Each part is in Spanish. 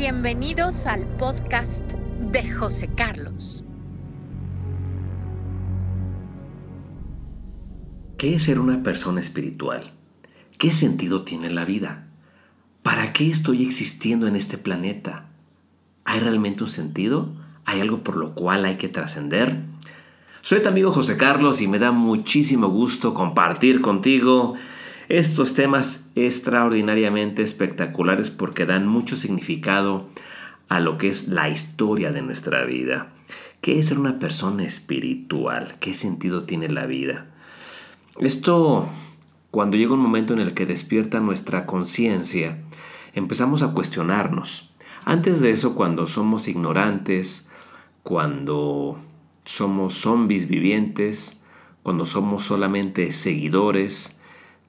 Bienvenidos al podcast de José Carlos. ¿Qué es ser una persona espiritual? ¿Qué sentido tiene la vida? ¿Para qué estoy existiendo en este planeta? ¿Hay realmente un sentido? ¿Hay algo por lo cual hay que trascender? Soy tu amigo José Carlos y me da muchísimo gusto compartir contigo estos temas extraordinariamente espectaculares porque dan mucho significado a lo que es la historia de nuestra vida. ¿Qué es ser una persona espiritual? ¿Qué sentido tiene la vida? Esto, cuando llega un momento en el que despierta nuestra conciencia, empezamos a cuestionarnos. Antes de eso, cuando somos ignorantes, cuando somos zombies vivientes, cuando somos solamente seguidores,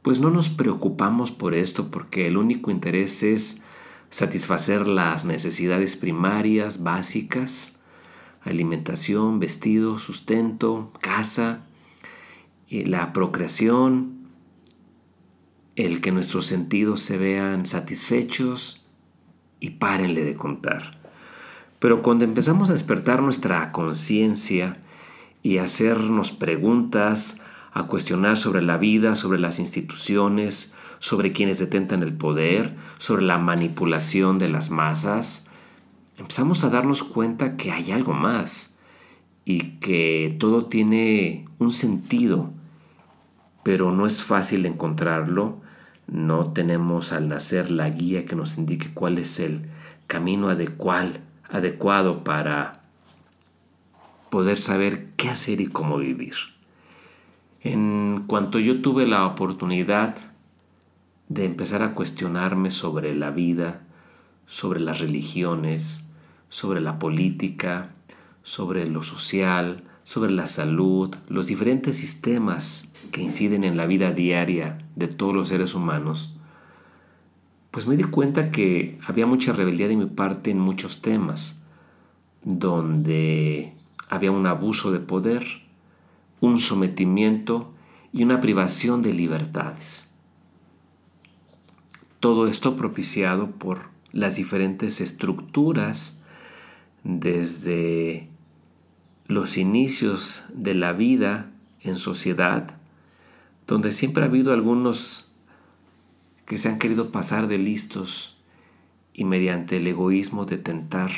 pues no nos preocupamos por esto porque el único interés es satisfacer las necesidades primarias, básicas, alimentación, vestido, sustento, casa, la procreación, el que nuestros sentidos se vean satisfechos y párenle de contar. Pero cuando empezamos a despertar nuestra conciencia y hacernos preguntas, a cuestionar sobre la vida, sobre las instituciones, sobre quienes detentan el poder, sobre la manipulación de las masas, empezamos a darnos cuenta que hay algo más y que todo tiene un sentido, pero no es fácil encontrarlo. No tenemos al nacer la guía que nos indique cuál es el camino adecuado para poder saber qué hacer y cómo vivir. En cuanto yo tuve la oportunidad de empezar a cuestionarme sobre la vida, sobre las religiones, sobre la política, sobre lo social, sobre la salud, los diferentes sistemas que inciden en la vida diaria de todos los seres humanos, pues me di cuenta que había mucha rebeldía de mi parte en muchos temas, donde había un abuso de poder, un sometimiento y una privación de libertades. Todo esto propiciado por las diferentes estructuras desde los inicios de la vida en sociedad, donde siempre ha habido algunos que se han querido pasar de listos y mediante el egoísmo detentar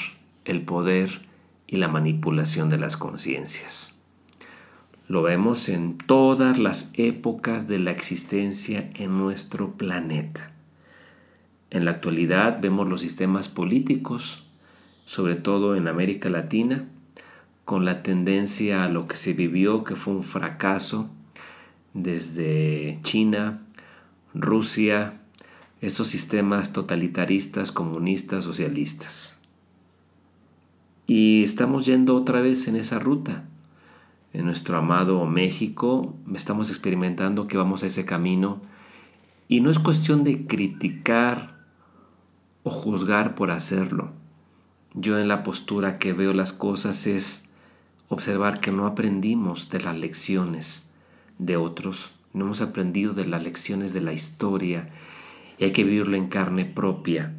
el poder y la manipulación de las conciencias. Lo vemos en todas las épocas de la existencia en nuestro planeta. En la actualidad vemos los sistemas políticos, sobre todo en América Latina, con la tendencia a lo que se vivió, que fue un fracaso desde China, Rusia, estos sistemas totalitaristas, comunistas, socialistas. Y estamos yendo otra vez en esa ruta en nuestro amado México, estamos experimentando que vamos a ese camino. Y no es cuestión de criticar o juzgar por hacerlo. Yo en la postura que veo las cosas es observar que no aprendimos de las lecciones de otros, no hemos aprendido de las lecciones de la historia. Y hay que vivirlo en carne propia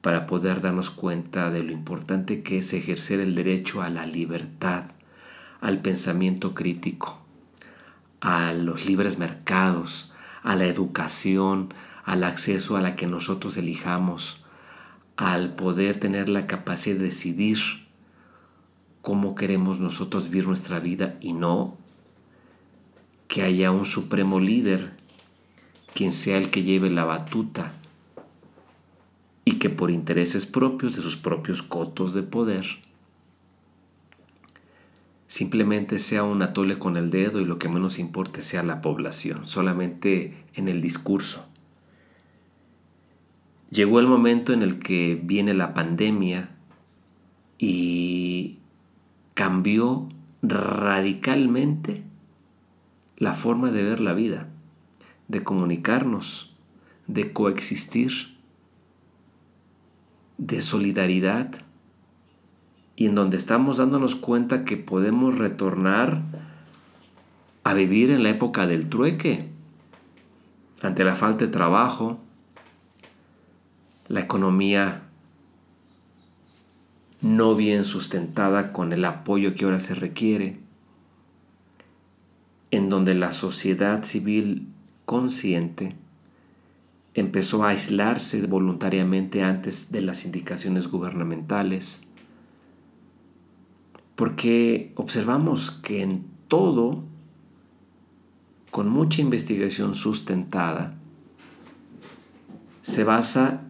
para poder darnos cuenta de lo importante que es ejercer el derecho a la libertad al pensamiento crítico, a los libres mercados, a la educación, al acceso a la que nosotros elijamos, al poder tener la capacidad de decidir cómo queremos nosotros vivir nuestra vida y no que haya un supremo líder, quien sea el que lleve la batuta y que por intereses propios de sus propios cotos de poder simplemente sea un atole con el dedo y lo que menos importe sea la población, solamente en el discurso. Llegó el momento en el que viene la pandemia y cambió radicalmente la forma de ver la vida, de comunicarnos, de coexistir, de solidaridad y en donde estamos dándonos cuenta que podemos retornar a vivir en la época del trueque, ante la falta de trabajo, la economía no bien sustentada con el apoyo que ahora se requiere, en donde la sociedad civil consciente empezó a aislarse voluntariamente antes de las indicaciones gubernamentales, porque observamos que en todo, con mucha investigación sustentada, se basa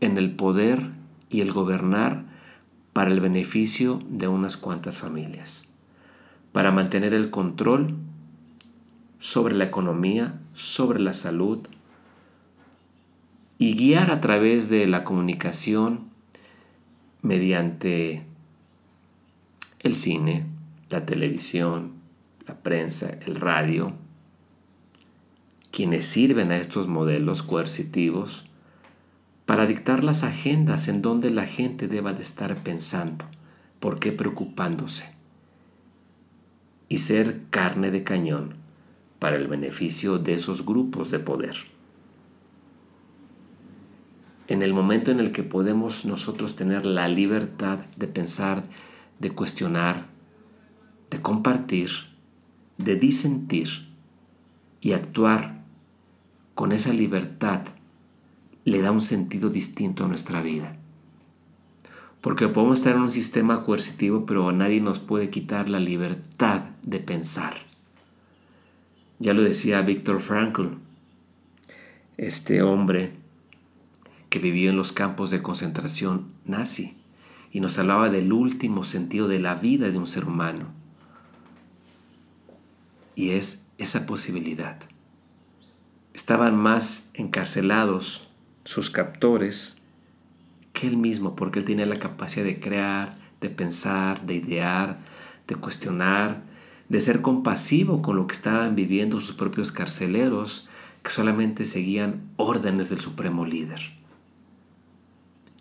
en el poder y el gobernar para el beneficio de unas cuantas familias, para mantener el control sobre la economía, sobre la salud y guiar a través de la comunicación mediante el cine, la televisión, la prensa, el radio, quienes sirven a estos modelos coercitivos para dictar las agendas en donde la gente deba de estar pensando, por qué preocupándose, y ser carne de cañón para el beneficio de esos grupos de poder. En el momento en el que podemos nosotros tener la libertad de pensar, de cuestionar, de compartir, de disentir y actuar con esa libertad le da un sentido distinto a nuestra vida. Porque podemos estar en un sistema coercitivo, pero nadie nos puede quitar la libertad de pensar. Ya lo decía Víctor Frankl, este hombre que vivió en los campos de concentración nazi y nos hablaba del último sentido de la vida de un ser humano. Y es esa posibilidad. Estaban más encarcelados sus captores que él mismo, porque él tenía la capacidad de crear, de pensar, de idear, de cuestionar, de ser compasivo con lo que estaban viviendo sus propios carceleros, que solamente seguían órdenes del supremo líder.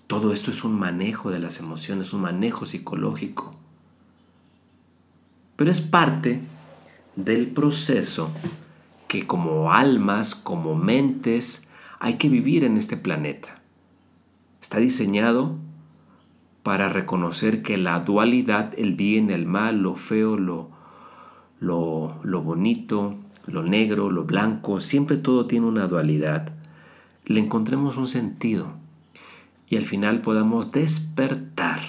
Todo esto es un manejo de las emociones, un manejo psicológico. Pero es parte del proceso que como almas, como mentes, hay que vivir en este planeta. Está diseñado para reconocer que la dualidad, el bien, el mal, lo feo, lo, lo, lo bonito, lo negro, lo blanco, siempre todo tiene una dualidad. Le encontremos un sentido y al final podamos despertar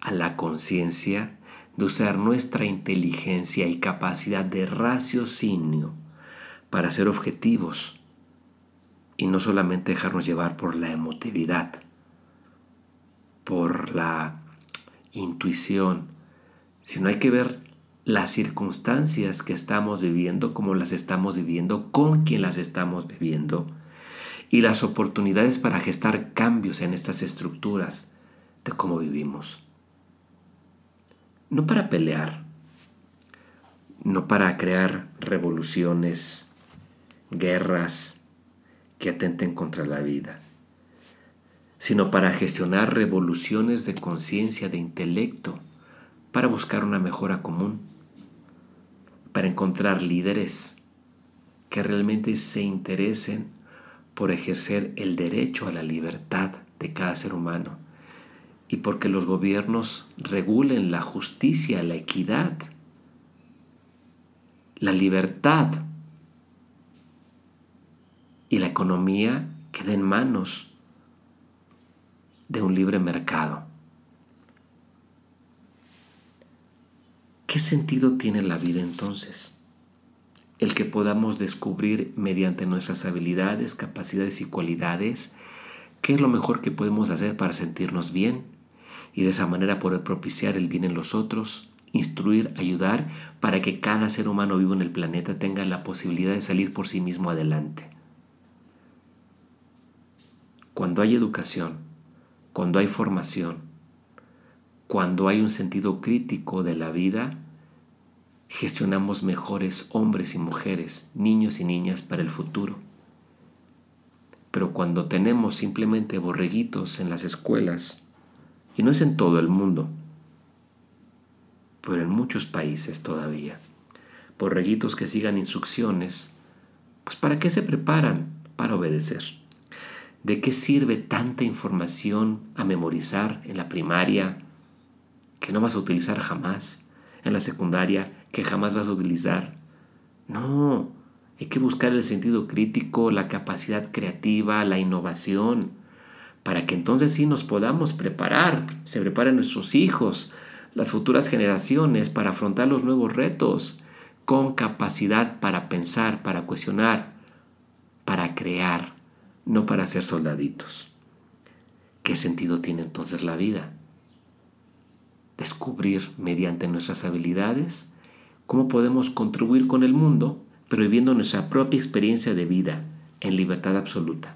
a la conciencia de usar nuestra inteligencia y capacidad de raciocinio para ser objetivos y no solamente dejarnos llevar por la emotividad, por la intuición, sino hay que ver las circunstancias que estamos viviendo, cómo las estamos viviendo, con quién las estamos viviendo y las oportunidades para gestar cambios en estas estructuras de cómo vivimos. No para pelear, no para crear revoluciones, guerras, que atenten contra la vida, sino para gestionar revoluciones de conciencia, de intelecto, para buscar una mejora común, para encontrar líderes que realmente se interesen por ejercer el derecho a la libertad de cada ser humano y porque los gobiernos regulen la justicia, la equidad, la libertad y la economía queda en manos de un libre mercado. ¿Qué sentido tiene la vida entonces? El que podamos descubrir mediante nuestras habilidades, capacidades y cualidades qué es lo mejor que podemos hacer para sentirnos bien y de esa manera poder propiciar el bien en los otros, instruir, ayudar para que cada ser humano vivo en el planeta tenga la posibilidad de salir por sí mismo adelante. Cuando hay educación, cuando hay formación, cuando hay un sentido crítico de la vida, gestionamos mejores hombres y mujeres, niños y niñas para el futuro. Pero cuando tenemos simplemente borreguitos en las escuelas, y no es en todo el mundo, pero en muchos países todavía, borreguitos que sigan instrucciones, pues ¿para qué se preparan? Para obedecer. ¿De qué sirve tanta información a memorizar en la primaria que no vas a utilizar jamás? En la secundaria que jamás vas a utilizar. No, hay que buscar el sentido crítico, la capacidad creativa, la innovación, para que entonces sí nos podamos preparar, se preparen nuestros hijos, las futuras generaciones para afrontar los nuevos retos, con capacidad para pensar, para cuestionar, para crear, no para ser soldaditos. ¿Qué sentido tiene entonces la vida? Descubrir mediante nuestras habilidades cómo podemos contribuir con el mundo, pero viviendo nuestra propia experiencia de vida en libertad absoluta,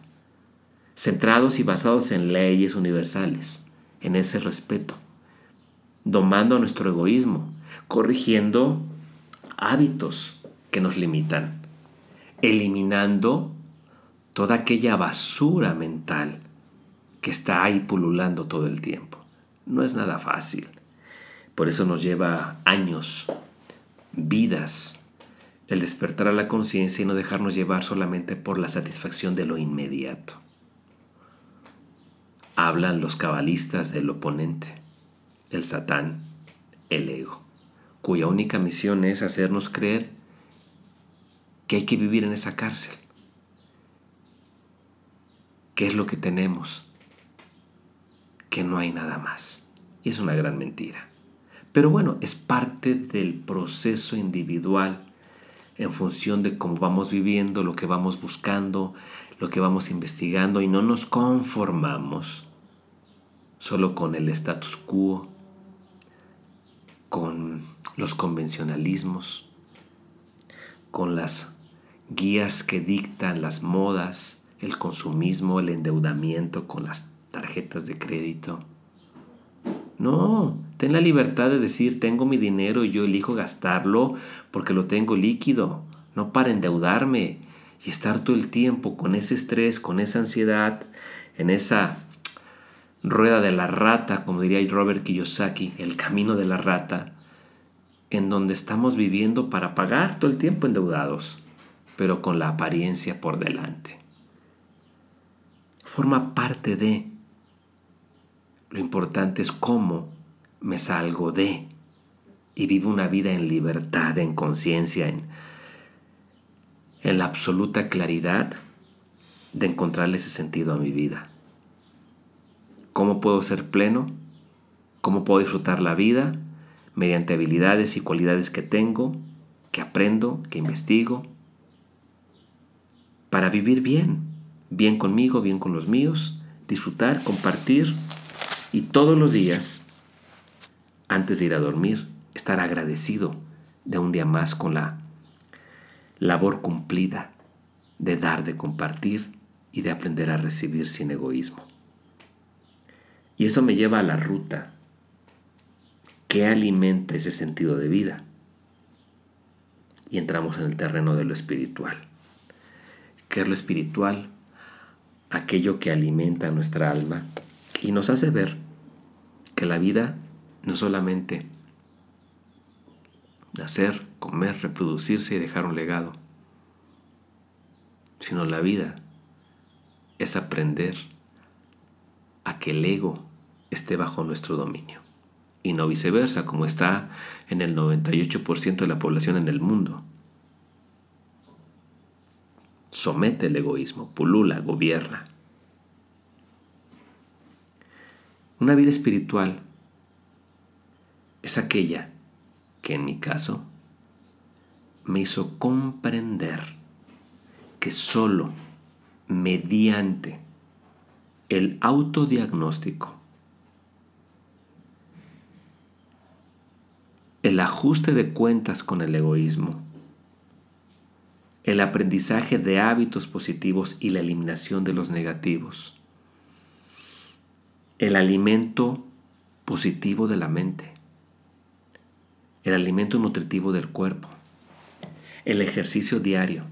centrados y basados en leyes universales, en ese respeto, domando nuestro egoísmo, corrigiendo hábitos que nos limitan, eliminando toda aquella basura mental que está ahí pululando todo el tiempo. No es nada fácil. Por eso nos lleva años, vidas, el despertar a la conciencia y no dejarnos llevar solamente por la satisfacción de lo inmediato. Hablan los cabalistas del oponente, el satán, el ego, cuya única misión es hacernos creer que hay que vivir en esa cárcel, ¿Qué es lo que tenemos? Que no hay nada más. Y es una gran mentira. Pero bueno, es parte del proceso individual en función de cómo vamos viviendo, lo que vamos buscando, lo que vamos investigando y no nos conformamos solo con el status quo, con los convencionalismos, con las guías que dictan las modas, el consumismo, el endeudamiento con las tarjetas de crédito. No, ten la libertad de decir tengo mi dinero y yo elijo gastarlo porque lo tengo líquido, no para endeudarme y estar todo el tiempo con ese estrés, con esa ansiedad, en esa rueda de la rata, como diría Robert Kiyosaki, el camino de la rata, en donde estamos viviendo para pagar todo el tiempo endeudados, pero con la apariencia por delante forma parte de. Lo importante es cómo me salgo de y vivo una vida en libertad, en conciencia, en, en la absoluta claridad de encontrarle ese sentido a mi vida. ¿Cómo puedo ser pleno? ¿Cómo puedo disfrutar la vida? Mediante habilidades y cualidades que tengo, que aprendo, que investigo, para vivir bien bien conmigo, bien con los míos, disfrutar, compartir y todos los días, antes de ir a dormir, estar agradecido de un día más con la labor cumplida de dar, de compartir y de aprender a recibir sin egoísmo. Y eso me lleva a la ruta que alimenta ese sentido de vida. Y entramos en el terreno de lo espiritual. ¿Qué es lo espiritual? aquello que alimenta nuestra alma y nos hace ver que la vida no solamente nacer, comer, reproducirse y dejar un legado, sino la vida es aprender a que el ego esté bajo nuestro dominio y no viceversa, como está en el 98% de la población en el mundo somete el egoísmo, pulula, gobierna. Una vida espiritual es aquella que en mi caso me hizo comprender que solo mediante el autodiagnóstico, el ajuste de cuentas con el egoísmo, el aprendizaje de hábitos positivos y la eliminación de los negativos. El alimento positivo de la mente. El alimento nutritivo del cuerpo. El ejercicio diario.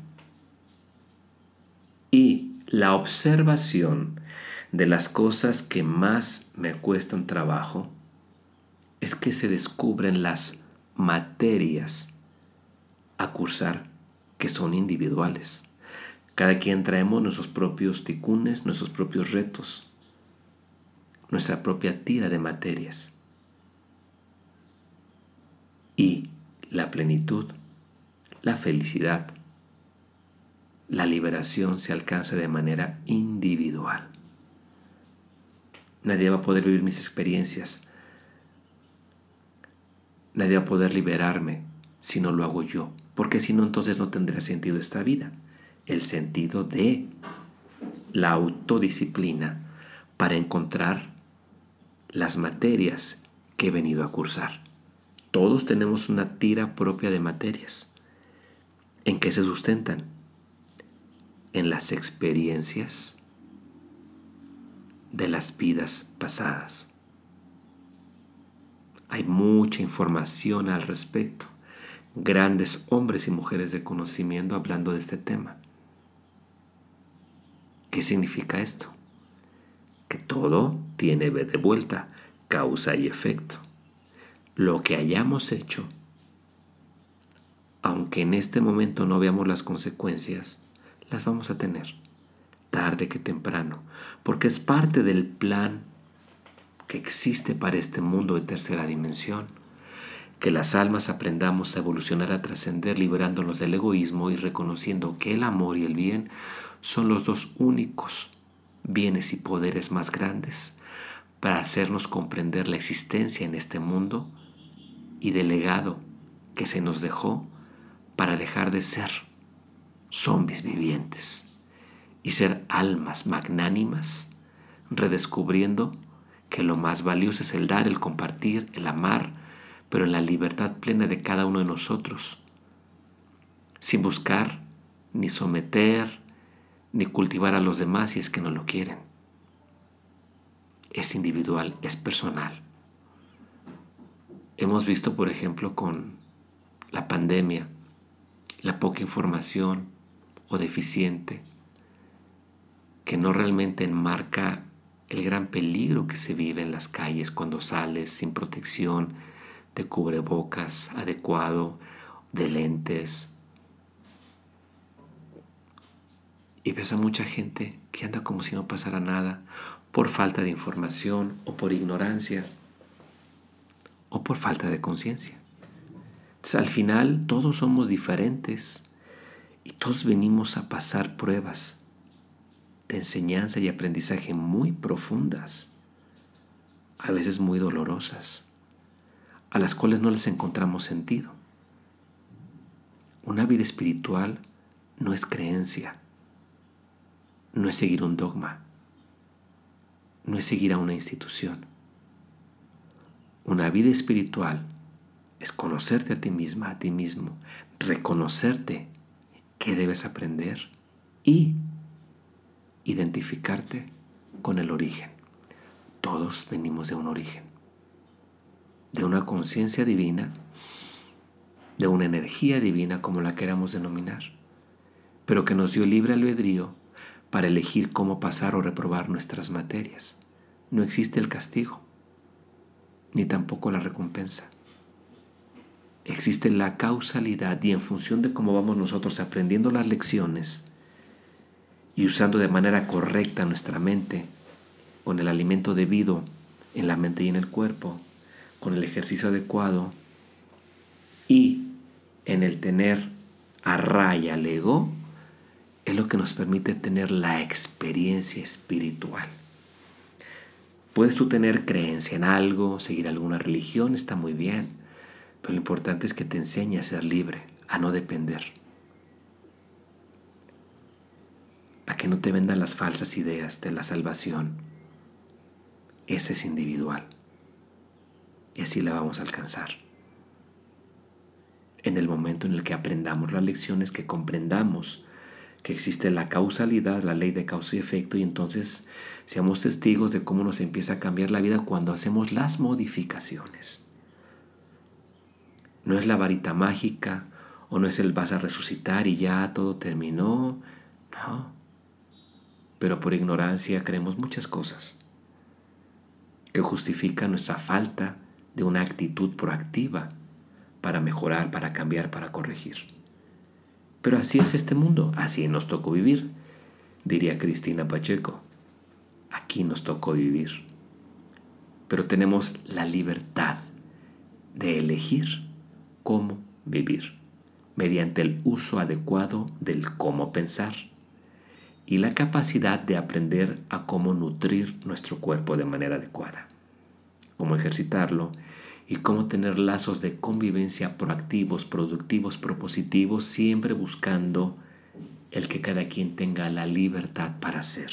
Y la observación de las cosas que más me cuestan trabajo es que se descubren las materias a cursar que son individuales. Cada quien traemos nuestros propios ticunes, nuestros propios retos, nuestra propia tira de materias. Y la plenitud, la felicidad, la liberación se alcanza de manera individual. Nadie va a poder vivir mis experiencias. Nadie va a poder liberarme si no lo hago yo, porque si no entonces no tendría sentido esta vida. El sentido de la autodisciplina para encontrar las materias que he venido a cursar. Todos tenemos una tira propia de materias. ¿En qué se sustentan? En las experiencias de las vidas pasadas. Hay mucha información al respecto. Grandes hombres y mujeres de conocimiento hablando de este tema. ¿Qué significa esto? Que todo tiene de vuelta causa y efecto. Lo que hayamos hecho, aunque en este momento no veamos las consecuencias, las vamos a tener tarde que temprano, porque es parte del plan que existe para este mundo de tercera dimensión. Que las almas aprendamos a evolucionar, a trascender, liberándonos del egoísmo y reconociendo que el amor y el bien son los dos únicos bienes y poderes más grandes para hacernos comprender la existencia en este mundo y del legado que se nos dejó para dejar de ser zombies vivientes y ser almas magnánimas, redescubriendo que lo más valioso es el dar, el compartir, el amar, pero en la libertad plena de cada uno de nosotros, sin buscar ni someter ni cultivar a los demás si es que no lo quieren. Es individual, es personal. Hemos visto, por ejemplo, con la pandemia, la poca información o deficiente, que no realmente enmarca el gran peligro que se vive en las calles cuando sales sin protección, de cubrebocas adecuado, de lentes. Y ves a mucha gente que anda como si no pasara nada por falta de información o por ignorancia o por falta de conciencia. Entonces al final todos somos diferentes y todos venimos a pasar pruebas de enseñanza y aprendizaje muy profundas, a veces muy dolorosas, a las cuales no les encontramos sentido. Una vida espiritual no es creencia, no es seguir un dogma, no es seguir a una institución. Una vida espiritual es conocerte a ti misma, a ti mismo, reconocerte qué debes aprender y identificarte con el origen. Todos venimos de un origen, de una conciencia divina, de una energía divina como la queramos denominar, pero que nos dio libre albedrío para elegir cómo pasar o reprobar nuestras materias. No existe el castigo, ni tampoco la recompensa. Existe la causalidad y en función de cómo vamos nosotros aprendiendo las lecciones, y usando de manera correcta nuestra mente, con el alimento debido en la mente y en el cuerpo, con el ejercicio adecuado y en el tener a raya al ego, es lo que nos permite tener la experiencia espiritual. Puedes tú tener creencia en algo, seguir alguna religión, está muy bien, pero lo importante es que te enseñe a ser libre, a no depender. a que no te vendan las falsas ideas de la salvación. Ese es individual. Y así la vamos a alcanzar. En el momento en el que aprendamos las lecciones, que comprendamos que existe la causalidad, la ley de causa y efecto, y entonces seamos testigos de cómo nos empieza a cambiar la vida cuando hacemos las modificaciones. No es la varita mágica o no es el vas a resucitar y ya todo terminó. No pero por ignorancia creemos muchas cosas que justifican nuestra falta de una actitud proactiva para mejorar, para cambiar, para corregir. Pero así es este mundo, así nos tocó vivir, diría Cristina Pacheco. Aquí nos tocó vivir. Pero tenemos la libertad de elegir cómo vivir, mediante el uso adecuado del cómo pensar y la capacidad de aprender a cómo nutrir nuestro cuerpo de manera adecuada, cómo ejercitarlo y cómo tener lazos de convivencia proactivos, productivos, propositivos, siempre buscando el que cada quien tenga la libertad para ser.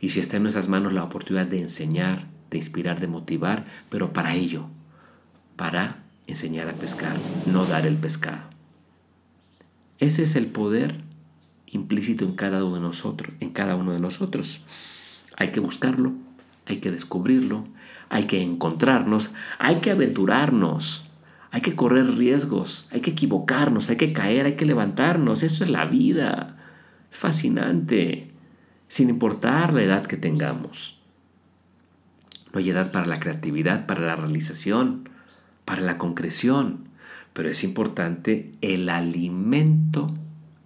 Y si está en nuestras manos la oportunidad de enseñar, de inspirar, de motivar, pero para ello, para enseñar a pescar, no dar el pescado. Ese es el poder implícito en cada uno de nosotros, en cada uno de nosotros. Hay que buscarlo, hay que descubrirlo, hay que encontrarnos, hay que aventurarnos, hay que correr riesgos, hay que equivocarnos, hay que caer, hay que levantarnos. Eso es la vida. Es fascinante, sin importar la edad que tengamos. No hay edad para la creatividad, para la realización, para la concreción, pero es importante el alimento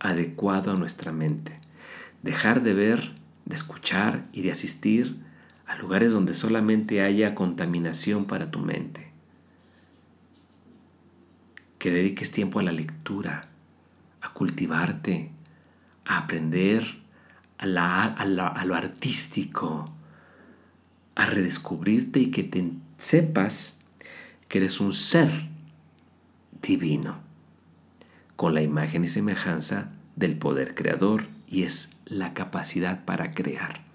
adecuado a nuestra mente. Dejar de ver, de escuchar y de asistir a lugares donde solamente haya contaminación para tu mente. Que dediques tiempo a la lectura, a cultivarte, a aprender, a, lo artístico, a redescubrirte y que te sepas que eres un ser divino, con la imagen y semejanza del poder creador y es la capacidad para crear.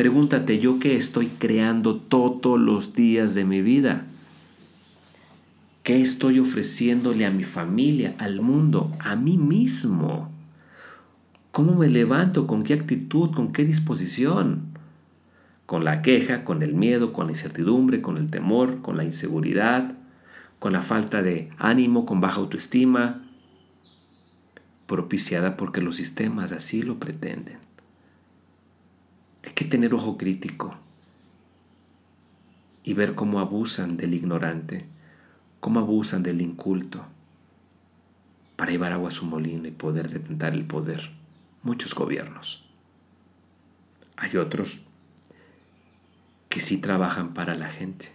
Pregúntate, ¿yo qué estoy creando todos los días de mi vida? ¿Qué estoy ofreciéndole a mi familia, al mundo, a mí mismo? ¿Cómo me levanto? ¿Con qué actitud? ¿Con qué disposición? Con la queja, con el miedo, con la incertidumbre, con el temor, con la inseguridad, con la falta de ánimo, con baja autoestima, propiciada porque los sistemas así lo pretenden. Hay que tener ojo crítico y ver cómo abusan del ignorante, cómo abusan del inculto para llevar agua a su molino y poder detentar el poder. Muchos gobiernos. Hay otros que sí trabajan para la gente,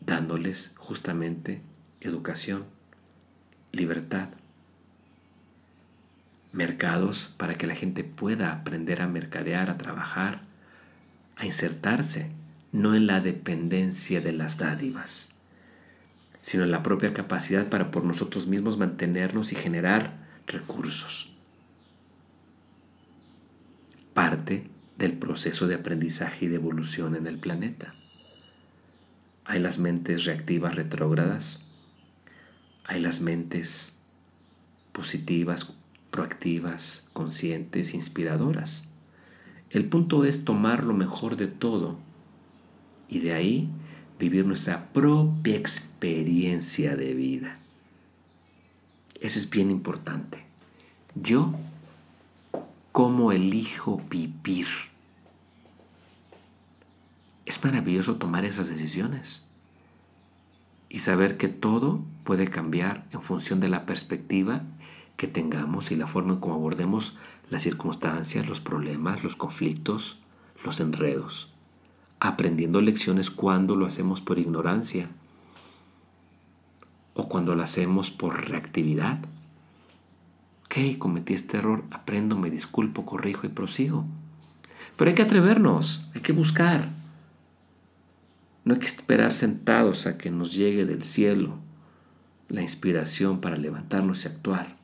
dándoles justamente educación, libertad, mercados para que la gente pueda aprender a mercadear, a trabajar, a insertarse, no en la dependencia de las dádivas, sino en la propia capacidad para por nosotros mismos mantenernos y generar recursos. Parte del proceso de aprendizaje y de evolución en el planeta. Hay las mentes reactivas retrógradas, hay las mentes positivas proactivas, conscientes, inspiradoras. El punto es tomar lo mejor de todo y de ahí vivir nuestra propia experiencia de vida. Eso es bien importante. Yo, ¿cómo elijo vivir? Es maravilloso tomar esas decisiones y saber que todo puede cambiar en función de la perspectiva que tengamos y la forma en cómo abordemos las circunstancias, los problemas, los conflictos, los enredos, aprendiendo lecciones cuando lo hacemos por ignorancia o cuando lo hacemos por reactividad. Ok, cometí este error, aprendo, me disculpo, corrijo y prosigo. Pero hay que atrevernos, hay que buscar. No hay que esperar sentados a que nos llegue del cielo la inspiración para levantarnos y actuar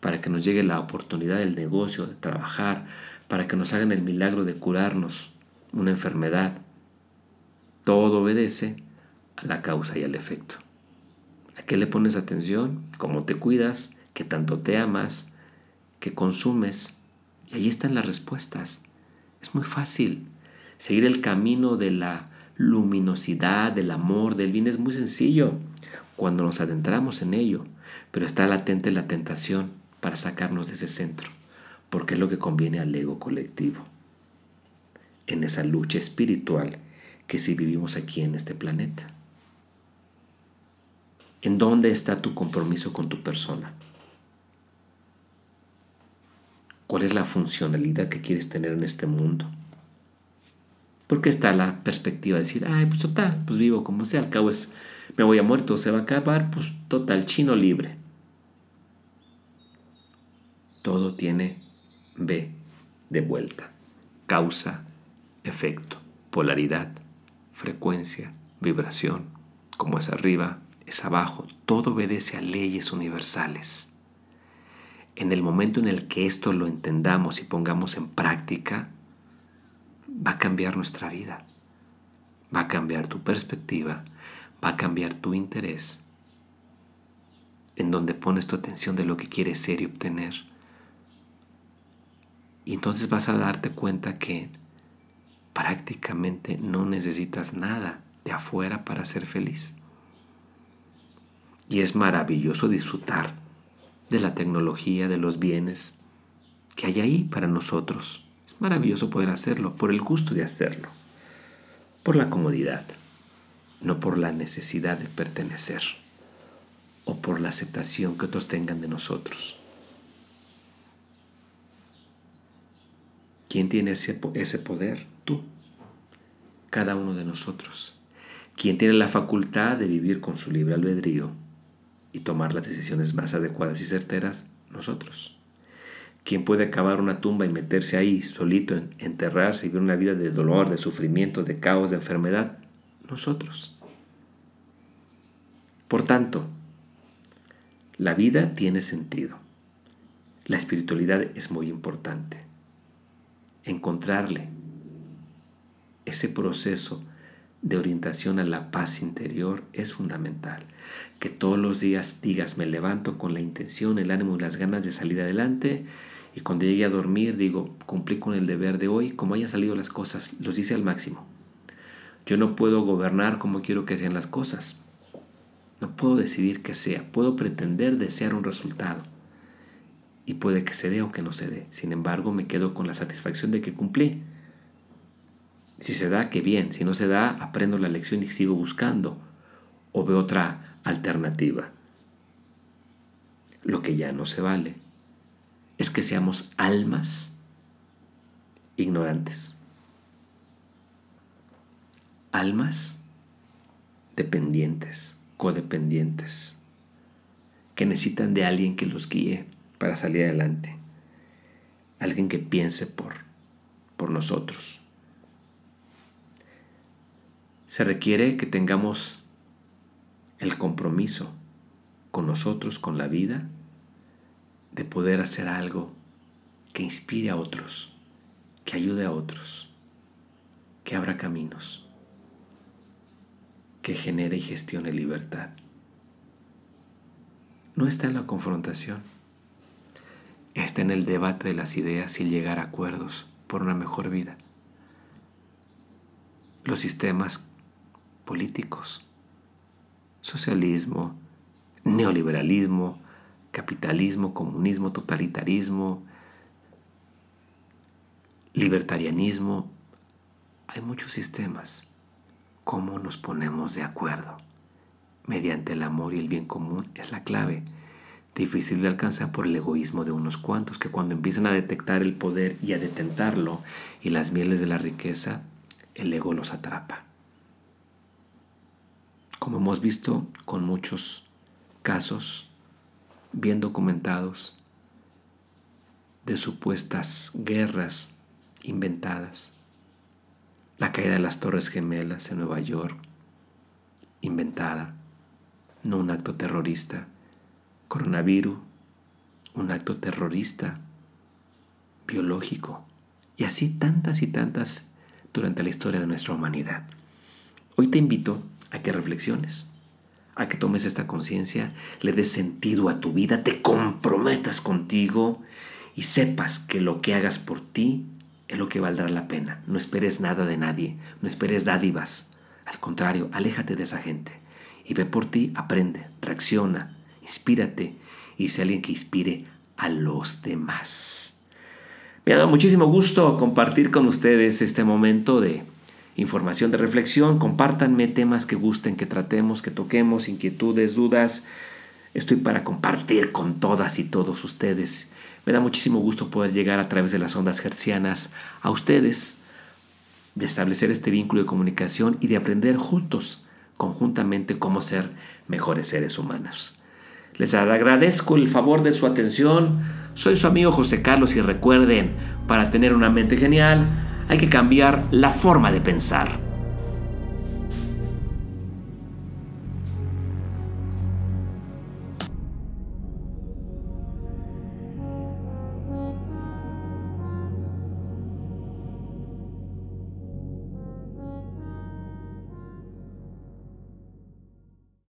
para que nos llegue la oportunidad del negocio, de trabajar, para que nos hagan el milagro de curarnos una enfermedad. Todo obedece a la causa y al efecto. ¿A qué le pones atención? ¿Cómo te cuidas? ¿Qué tanto te amas? ¿Qué consumes? Y ahí están las respuestas. Es muy fácil. Seguir el camino de la luminosidad, del amor, del bien es muy sencillo cuando nos adentramos en ello, pero está latente la tentación para sacarnos de ese centro, porque es lo que conviene al ego colectivo. En esa lucha espiritual que si vivimos aquí en este planeta. ¿En dónde está tu compromiso con tu persona? ¿Cuál es la funcionalidad que quieres tener en este mundo? Porque está la perspectiva de decir, ay, pues total, pues vivo como sea, al cabo es, me voy a muerto, se va a acabar, pues total, chino libre. Todo tiene B de vuelta. Causa, efecto, polaridad, frecuencia, vibración. Como es arriba, es abajo. Todo obedece a leyes universales. En el momento en el que esto lo entendamos y pongamos en práctica, va a cambiar nuestra vida. Va a cambiar tu perspectiva, va a cambiar tu interés, en donde pones tu atención de lo que quieres ser y obtener. Y entonces vas a darte cuenta que prácticamente no necesitas nada de afuera para ser feliz. Y es maravilloso disfrutar de la tecnología, de los bienes que hay ahí para nosotros. Es maravilloso poder hacerlo por el gusto de hacerlo, por la comodidad, no por la necesidad de pertenecer o por la aceptación que otros tengan de nosotros. ¿Quién tiene ese, ese poder? Tú, cada uno de nosotros. ¿Quién tiene la facultad de vivir con su libre albedrío y tomar las decisiones más adecuadas y certeras? Nosotros. ¿Quién puede cavar una tumba y meterse ahí solito, enterrarse y vivir una vida de dolor, de sufrimiento, de caos, de enfermedad? Nosotros. Por tanto, la vida tiene sentido. La espiritualidad es muy importante. Encontrarle ese proceso de orientación a la paz interior es fundamental. Que todos los días digas, me levanto con la intención, el ánimo y las ganas de salir adelante y cuando llegue a dormir digo, cumplí con el deber de hoy, como hayan salido las cosas, los hice al máximo. Yo no puedo gobernar como quiero que sean las cosas. No puedo decidir que sea, puedo pretender desear un resultado. Y puede que se dé o que no se dé. Sin embargo, me quedo con la satisfacción de que cumplí. Si se da, qué bien. Si no se da, aprendo la lección y sigo buscando. O veo otra alternativa. Lo que ya no se vale es que seamos almas ignorantes. Almas dependientes, codependientes, que necesitan de alguien que los guíe para salir adelante, alguien que piense por, por nosotros. Se requiere que tengamos el compromiso con nosotros, con la vida, de poder hacer algo que inspire a otros, que ayude a otros, que abra caminos, que genere y gestione libertad. No está en la confrontación, está en el debate de las ideas y llegar a acuerdos por una mejor vida. Los sistemas políticos, socialismo, neoliberalismo, capitalismo, comunismo, totalitarismo, libertarianismo. Hay muchos sistemas. ¿Cómo nos ponemos de acuerdo? Mediante el amor y el bien común es la clave. Difícil de alcanzar por el egoísmo de unos cuantos que cuando empiezan a detectar el poder y a detentarlo y las mieles de la riqueza, el ego los atrapa. Como hemos visto con muchos casos bien documentados de supuestas guerras inventadas. La caída de las Torres Gemelas en Nueva York, inventada, no un acto terrorista. Coronavirus, un acto terrorista biológico. Y así tantas y tantas durante la historia de nuestra humanidad. Hoy te invito a que reflexiones a que tomes esta conciencia, le des sentido a tu vida, te comprometas contigo y sepas que lo que hagas por ti es lo que valdrá la pena. No esperes nada de nadie, no esperes dádivas. Al contrario, aléjate de esa gente y ve por ti, aprende, reacciona, inspírate y sé alguien que inspire a los demás. Me ha dado muchísimo gusto compartir con ustedes este momento de información de reflexión, compártanme temas que gusten, que tratemos, que toquemos, inquietudes, dudas. Estoy para compartir con todas y todos ustedes. Me da muchísimo gusto poder llegar a través de las ondas hertzianas a ustedes, de establecer este vínculo de comunicación y de aprender juntos, conjuntamente, cómo ser mejores seres humanos. Les agradezco el favor de su atención. Soy su amigo José Carlos y recuerden, para tener una mente genial hay que cambiar la forma de pensar.